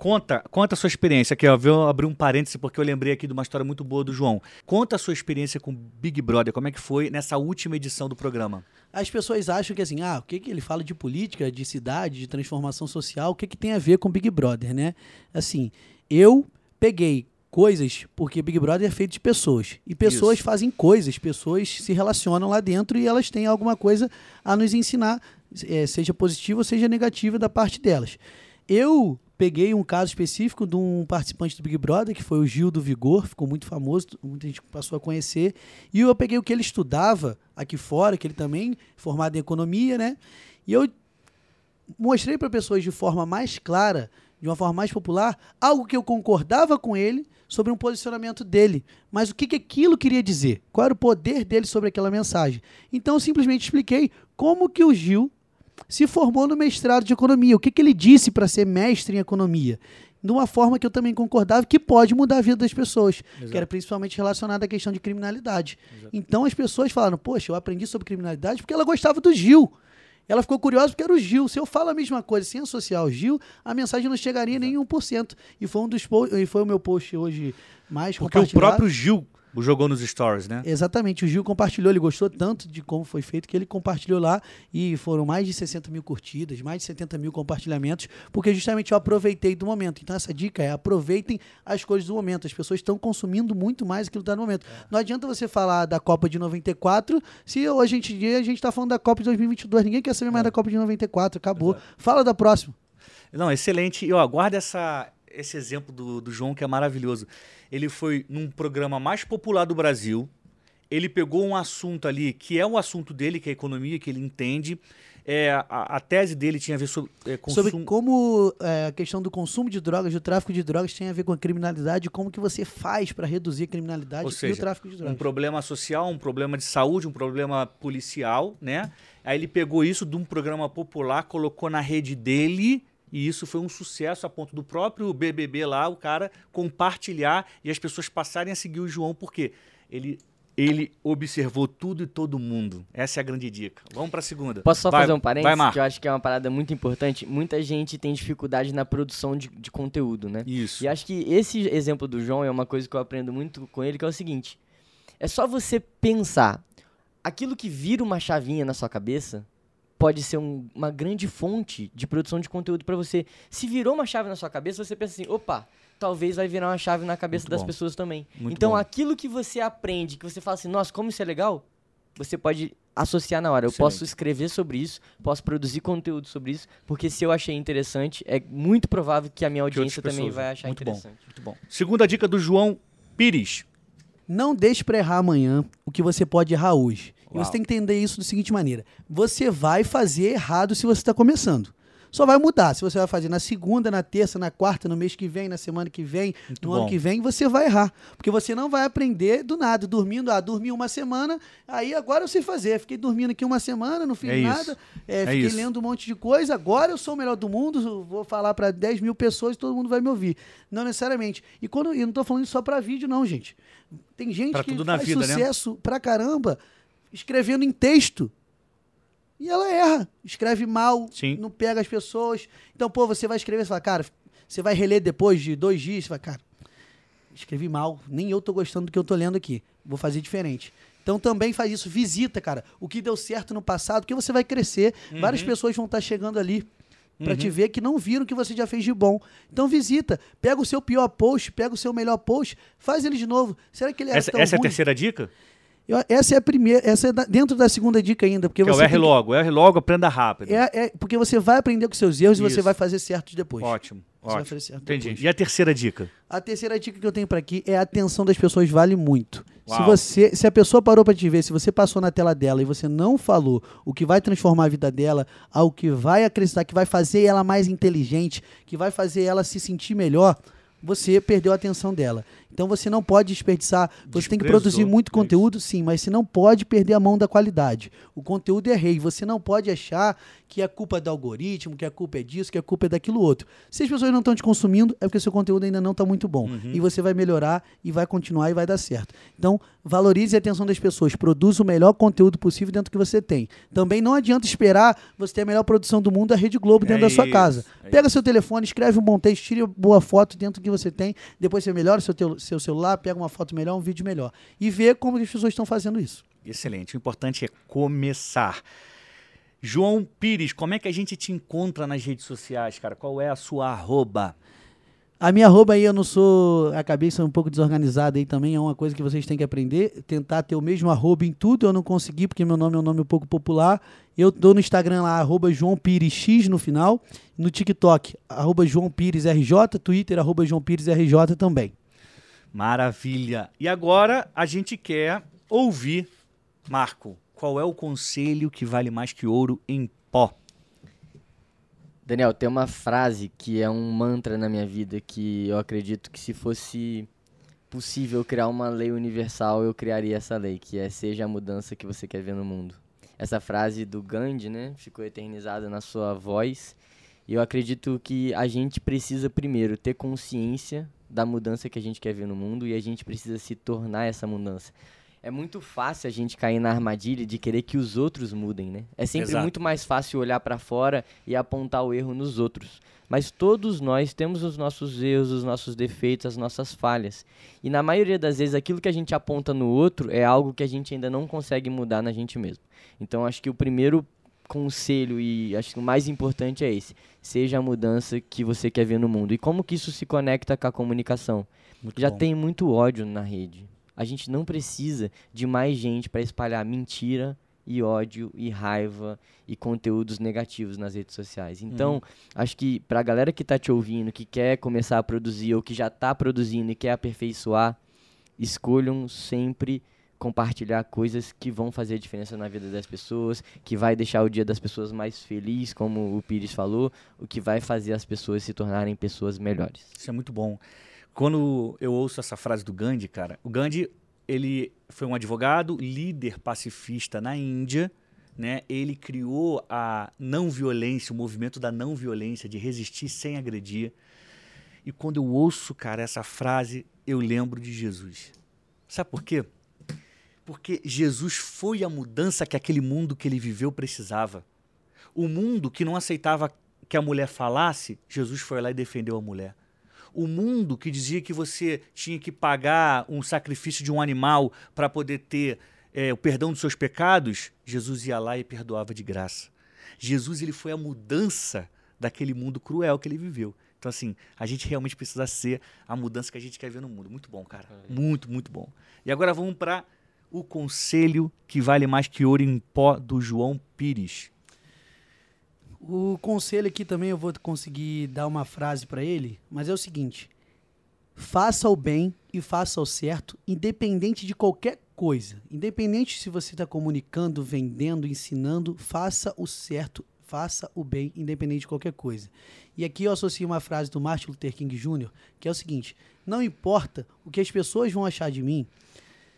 Conta, conta a sua experiência aqui, ó. Vou abrir um parêntese porque eu lembrei aqui de uma história muito boa do João. Conta a sua experiência com Big Brother, como é que foi nessa última edição do programa? As pessoas acham que assim, ah, o que, que ele fala de política, de cidade, de transformação social, o que, que tem a ver com Big Brother, né? Assim, eu peguei coisas porque Big Brother é feito de pessoas. E pessoas Isso. fazem coisas, pessoas se relacionam lá dentro e elas têm alguma coisa a nos ensinar, é, seja positiva ou seja negativa da parte delas. Eu peguei um caso específico de um participante do Big Brother, que foi o Gil do Vigor, ficou muito famoso, muita gente passou a conhecer. E eu peguei o que ele estudava aqui fora, que ele também formado em economia, né? E eu mostrei para pessoas de forma mais clara de uma forma mais popular, algo que eu concordava com ele sobre um posicionamento dele. Mas o que, que aquilo queria dizer? Qual era o poder dele sobre aquela mensagem? Então eu simplesmente expliquei como que o Gil se formou no mestrado de economia, o que, que ele disse para ser mestre em economia. De uma forma que eu também concordava que pode mudar a vida das pessoas, Exato. que era principalmente relacionada à questão de criminalidade. Exato. Então as pessoas falaram: Poxa, eu aprendi sobre criminalidade porque ela gostava do Gil. Ela ficou curiosa porque era o Gil. Se eu falo a mesma coisa sem associar o Gil, a mensagem não chegaria nem em 1%. E foi, um dos e foi o meu post hoje mais Porque o próprio Gil jogou nos stories, né? Exatamente, o Gil compartilhou, ele gostou tanto de como foi feito que ele compartilhou lá e foram mais de 60 mil curtidas, mais de 70 mil compartilhamentos, porque justamente eu aproveitei do momento. Então essa dica é aproveitem as coisas do momento. As pessoas estão consumindo muito mais aquilo que está no momento. Não adianta você falar da Copa de 94 se hoje em dia a gente está falando da Copa de 2022. Ninguém quer saber mais da Copa de 94, acabou. Fala da próxima. Não, excelente. E ó, guarda essa, esse exemplo do, do João que é maravilhoso. Ele foi num programa mais popular do Brasil. Ele pegou um assunto ali que é o assunto dele, que é a economia, que ele entende. É, a, a tese dele tinha a ver sobre é, consumo. Sobre como é, a questão do consumo de drogas, do tráfico de drogas tem a ver com a criminalidade, como que você faz para reduzir a criminalidade Ou e o seja, tráfico de um drogas. problema social, um problema de saúde, um problema policial, né? Aí ele pegou isso de um programa popular, colocou na rede dele e isso foi um sucesso a ponto do próprio BBB lá, o cara compartilhar e as pessoas passarem a seguir o João porque ele ele observou tudo e todo mundo. Essa é a grande dica. Vamos para a segunda. Posso só Vai- fazer um Vai, parênteses, Marco. que eu acho que é uma parada muito importante. Muita gente tem dificuldade na produção de, de conteúdo, né? Isso. E acho que esse exemplo do João é uma coisa que eu aprendo muito com ele, que é o seguinte: é só você pensar, aquilo que vira uma chavinha na sua cabeça pode ser um- uma grande fonte de produção de conteúdo pra você. Se virou uma chave na sua cabeça, você pensa assim, opa, talvez vai virar uma chave na cabeça Muito das bom. pessoas também. Muito então, bom. aquilo que você aprende, que você fala assim, nossa, como isso é legal, você pode associar na hora. Eu Excelente. posso escrever sobre isso, posso produzir conteúdo sobre isso, porque se eu achei interessante, é muito provável que a minha audiência também pessoas- vai achar Muito bom. interessante. Muito bom. Segunda dica do João Pires. Não deixe para errar amanhã o que você pode errar hoje. E Uau. você tem que entender isso da seguinte maneira: você vai fazer errado se você está começando. Só vai mudar. Se você vai fazer na segunda, na terça, na quarta, no mês que vem, na semana que vem, Muito no bom. ano que vem, você vai errar. Porque você não vai aprender do nada, dormindo. Ah, dormi uma semana, aí agora eu sei fazer. Fiquei dormindo aqui uma semana, não fiz É nada. é, É fiquei isso. lendo um monte de coisa. Agora eu sou o melhor do mundo, vou falar para 10 mil pessoas e todo mundo vai me ouvir. Não necessariamente. E quando, e eu não tô falando isso só para vídeo, não, gente. Tem gente Pra que faz vida, né? sucesso pra caramba escrevendo em texto. E ela erra, escreve mal, Sim. não pega as pessoas. Então, pô, você vai escrever, você fala, cara, você vai reler depois de dois dias, você fala, cara, escrevi mal, nem eu tô gostando do que eu tô lendo aqui, vou fazer diferente. Então também faz isso, visita, cara, o que deu certo no passado, porque você vai crescer, várias pessoas vão estar chegando ali pra te ver que não viram o que você já fez de bom. Então visita, pega o seu pior post, pega o seu melhor post, faz ele de novo. Será que ele era Essa, tão essa é a ruim? terceira dica? Eu- essa é a primeira, essa é da- dentro da segunda dica ainda, porque Que é o você R que- logo. R logo, aprenda rápido. é, é porque você vai aprender com seus erros e Isso. você vai fazer certos depois. Ótimo, Você vai ótimo. fazer certo Entendi. depois. E a terceira dica? A terceira dica que eu tenho pra aqui é a atenção das pessoas vale muito. Se Uau. você, se a pessoa parou pra te ver, se você passou na tela dela e você não falou o que vai transformar a vida dela, algo que vai acrescentar, que vai fazer ela mais inteligente, que vai fazer ela se sentir melhor, você perdeu a atenção dela. Então você não pode desperdiçar. Você tem que produzir muito é conteúdo, sim, mas você não pode perder a mão da qualidade. O conteúdo é rei. Você não pode achar que a culpa é do algoritmo, que a culpa é disso, que a culpa é daquilo outro. Se as pessoas não estão te consumindo, é porque seu conteúdo ainda não está muito bom. Uhum. E você vai melhorar e vai continuar e vai dar certo. Então, valorize a atenção das pessoas. Produza o melhor conteúdo possível dentro do que você tem. Também não adianta esperar você ter a melhor produção do mundo da Rede Globo dentro É da sua isso, casa. é Pega seu telefone, escreve um bom texto, tire uma boa foto dentro do que você tem. Depois você melhora seu, seu celular, pega uma foto melhor, um vídeo melhor. E vê como as pessoas estão fazendo isso. Excelente. O importante é começar. João Pires, como é que a gente te encontra nas redes sociais, cara? Qual é a sua arroba? A minha arroba aí, eu não sou. A cabeça é um pouco desorganizada aí também, é uma coisa que vocês têm que aprender. Tentar ter o mesmo arroba em tudo, eu não consegui, porque meu nome é um nome um pouco popular. Eu dou no Instagram lá, arroba João Pires X no final. No TikTok, arroba João Pires RJ, Twitter, arroba João Pires RJ também. Maravilha. E agora a gente quer ouvir, Marco, qual é o conselho que vale mais que ouro em pó? Daniel, tem uma frase que é um mantra na minha vida que eu acredito que se fosse possível criar uma lei universal, eu criaria essa lei, que é seja a mudança que você quer ver no mundo. Essa frase do Gandhi, né, ficou eternizada na sua voz. E eu acredito que a gente precisa primeiro ter consciência da mudança que a gente quer ver no mundo e a gente precisa se tornar essa mudança é muito fácil a gente cair na armadilha de querer que os outros mudem, né? É sempre Exato. muito mais fácil olhar para fora e apontar o erro nos outros. Mas todos nós temos os nossos erros, os nossos defeitos, as nossas falhas. E na maioria das vezes aquilo que a gente aponta no outro é algo que a gente ainda não consegue mudar na gente mesmo. Então acho que o primeiro conselho e acho que o mais importante é esse: seja a mudança que você quer ver no mundo. E como que isso se conecta com a comunicação? Muito Já bom. tem muito ódio na rede a gente não precisa de mais gente para espalhar mentira e ódio e raiva e conteúdos negativos nas redes sociais. Então, uhum. acho que para a galera que está te ouvindo, que quer começar a produzir ou que já está produzindo e quer aperfeiçoar, escolham sempre compartilhar coisas que vão fazer diferença na vida das pessoas, que vai deixar o dia das pessoas mais feliz, como o Pires falou, o que vai fazer as pessoas se tornarem pessoas melhores. Isso é muito bom. Quando eu ouço essa frase do Gandhi, cara, o Gandhi ele foi um advogado, líder pacifista na Índia, né? Ele criou a não violência, o movimento da não violência, de resistir sem agredir. E quando eu ouço, cara, essa frase, eu lembro de Jesus. Sabe por quê? Porque Jesus foi a mudança que aquele mundo que ele viveu precisava. O mundo que não aceitava que a mulher falasse, Jesus foi lá e defendeu a mulher. O mundo que dizia que você tinha que pagar um sacrifício de um animal para poder ter é, o perdão dos seus pecados, Jesus ia lá e perdoava de graça. Jesus ele foi a mudança daquele mundo cruel que ele viveu. Então, assim, a gente realmente precisa ser a mudança que a gente quer ver no mundo. Muito bom, cara. Muito, muito bom. E agora vamos para o conselho que vale mais que ouro em pó do João Pires. O conselho aqui também eu vou conseguir dar uma frase para ele, mas é o seguinte: faça o bem e faça o certo, independente de qualquer coisa. Independente se você está comunicando, vendendo, ensinando, faça o certo, faça o bem, independente de qualquer coisa. E aqui eu associo uma frase do Martin Luther King Jr., que é o seguinte: não importa o que as pessoas vão achar de mim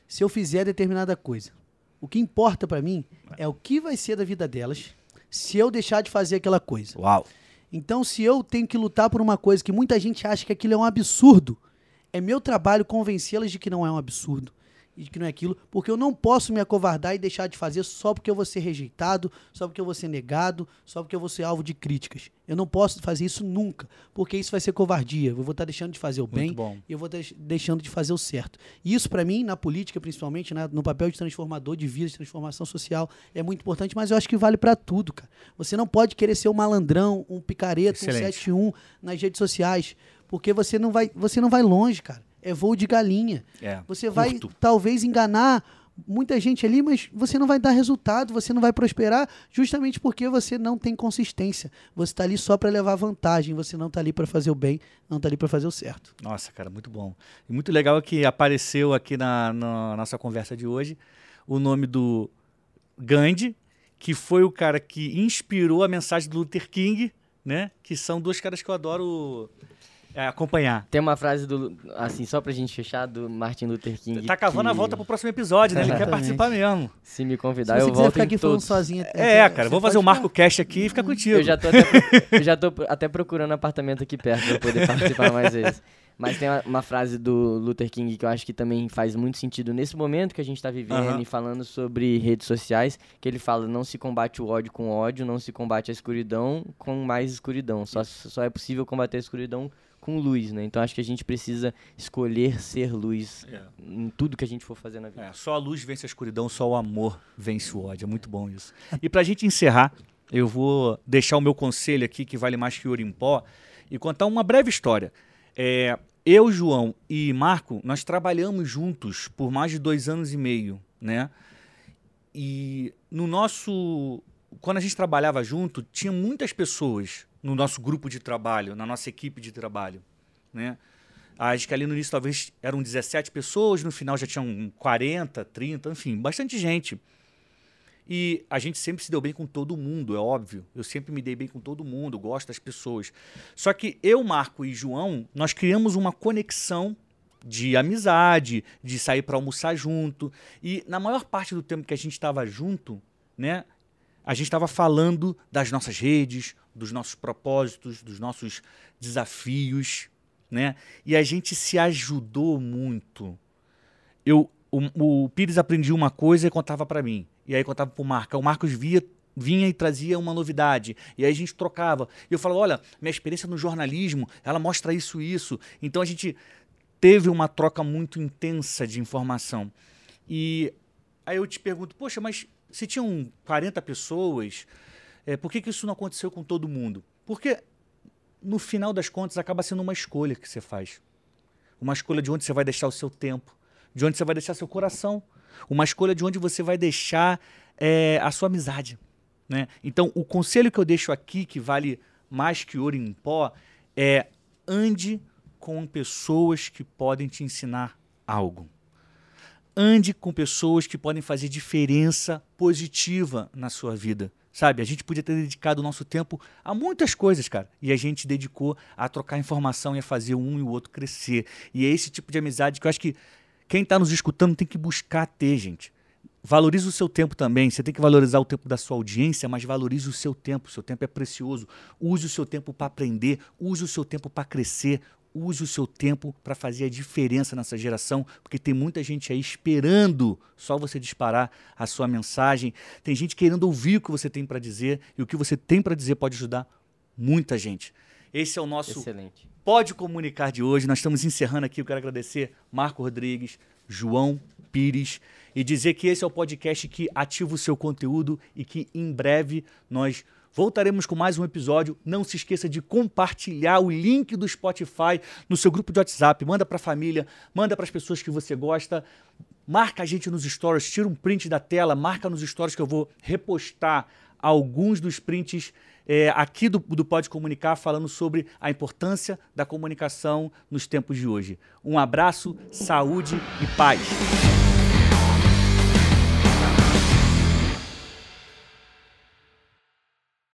se eu fizer determinada coisa. O que importa para mim é o que vai ser da vida delas se eu deixar de fazer aquela coisa. Uau. Então, se eu tenho que lutar por uma coisa que muita gente acha que aquilo é um absurdo, é meu trabalho convencê-las de que não é um absurdo e que não é aquilo, porque eu não posso me acovardar e deixar de fazer só porque eu vou ser rejeitado, só porque eu vou ser negado, só porque eu vou ser alvo de críticas. Eu não posso fazer isso nunca, porque isso vai ser covardia. Eu vou estar deixando de fazer o bem e eu vou deixando de fazer o certo. E isso, para mim, na política, principalmente, né, no papel de transformador de vida, de transformação social, é muito importante, mas eu acho que vale para tudo, cara. Você não pode querer ser um malandrão, um picareta, Excelente. um 71 nas redes sociais, porque você não vai, você não vai longe, cara é voo de galinha. É, você curto. vai talvez enganar muita gente ali, mas você não vai dar resultado, você não vai prosperar, justamente porque você não tem consistência. Você está ali só para levar vantagem, você não está ali para fazer o bem, não está ali para fazer o certo. Nossa, cara, muito bom. E muito legal que apareceu aqui na, na nossa conversa de hoje o nome do Gandhi, que foi o cara que inspirou a mensagem do Luther King, né? Que são dois caras que eu adoro é, acompanhar. Tem uma frase do, assim, só pra gente fechar, do Martin Luther King. Tá cavando que... a volta pro próximo episódio, né? Ele quer participar mesmo. Se me convidar, Se eu volto ficar aqui falando sozinho. É, é cara, vou fazer o Marco Cash aqui e fica contigo. Eu já tô até, eu já tô até procurando apartamento aqui perto pra poder participar mais vezes. Mas tem uma, uma, frase do Luther King que eu acho que também faz muito sentido nesse momento que a gente está vivendo e falando sobre redes sociais, que ele fala, não se combate o ódio com ódio, não se combate a escuridão com mais escuridão. Só, só é possível combater a escuridão com luz, né? Então acho que a gente precisa escolher ser luz é. em tudo que a gente for fazer na vida. É, só a luz vence a escuridão, só o amor vence o ódio. É muito bom isso. E para a gente encerrar, eu vou deixar o meu conselho aqui, que vale mais que ouro em pó, e contar uma breve história. É, eu, João e Marco, nós trabalhamos juntos por mais de dois anos e meio, né? E no nosso. Quando a gente trabalhava junto, tinha muitas pessoas no nosso grupo de trabalho, na nossa equipe de trabalho. Né? Acho que ali no início talvez eram 17 pessoas, no final já tinham 40, 30, enfim, bastante gente. E a gente sempre se deu bem com todo mundo, é óbvio. Eu sempre me dei bem com todo mundo, gosto das pessoas. Só que eu, Marco e João, nós criamos uma conexão de amizade, de sair para almoçar junto. E na maior parte do tempo que a gente estava junto, né, a gente estava falando das nossas redes, dos nossos propósitos, dos nossos desafios, né? E a gente se ajudou muito. Eu, o, o Pires aprendia uma coisa e contava para mim. E aí contava pro Marco. O Marcos via vinha e trazia uma novidade. E aí a gente trocava. E eu falava, olha, minha experiência no jornalismo, ela mostra isso e isso. Então a gente teve uma troca muito intensa de informação. E aí eu te pergunto, poxa, mas se tinham 40 pessoas, é, por que, que isso não aconteceu com todo mundo? Porque no final das contas acaba sendo uma escolha que você faz. Uma escolha de onde você vai deixar o seu tempo, de onde você vai deixar seu coração, uma escolha de onde você vai deixar é, a sua amizade. Né? Então, o conselho que eu deixo aqui, que vale mais que ouro em pó, é ande com pessoas que podem te ensinar algo. Ande com pessoas que podem fazer diferença positiva na sua vida. Sabe, a gente podia ter dedicado o nosso tempo a muitas coisas, cara. E a gente dedicou a trocar informação e a fazer um e o outro crescer. E é esse tipo de amizade que eu acho que quem está nos escutando tem que buscar ter, gente. Valorize o seu tempo também. Você tem que valorizar o tempo da sua audiência, mas valorize o seu tempo. O seu tempo é precioso. Use o seu tempo para aprender, use o seu tempo para crescer, use o seu tempo para fazer a diferença nessa geração, porque tem muita gente aí esperando só você disparar a sua mensagem. Tem gente querendo ouvir o que você tem para dizer e o que você tem para dizer pode ajudar muita gente. Esse é o nosso Excelente. Pode Comunicar de hoje. Nós estamos encerrando aqui. Eu quero agradecer Marco Rodrigues, João Pires e dizer que esse é o podcast que ativa o seu conteúdo e que em breve nós Voltaremos com mais um episódio. Não se esqueça de compartilhar o link do Spotify no seu grupo de WhatsApp. Manda para a família, manda para as pessoas que você gosta. Marca a gente nos stories, tira um print da tela, marca nos stories que eu vou repostar alguns dos prints é, aqui do, do Pode Comunicar, falando sobre a importância da comunicação nos tempos de hoje. Um abraço, saúde e paz.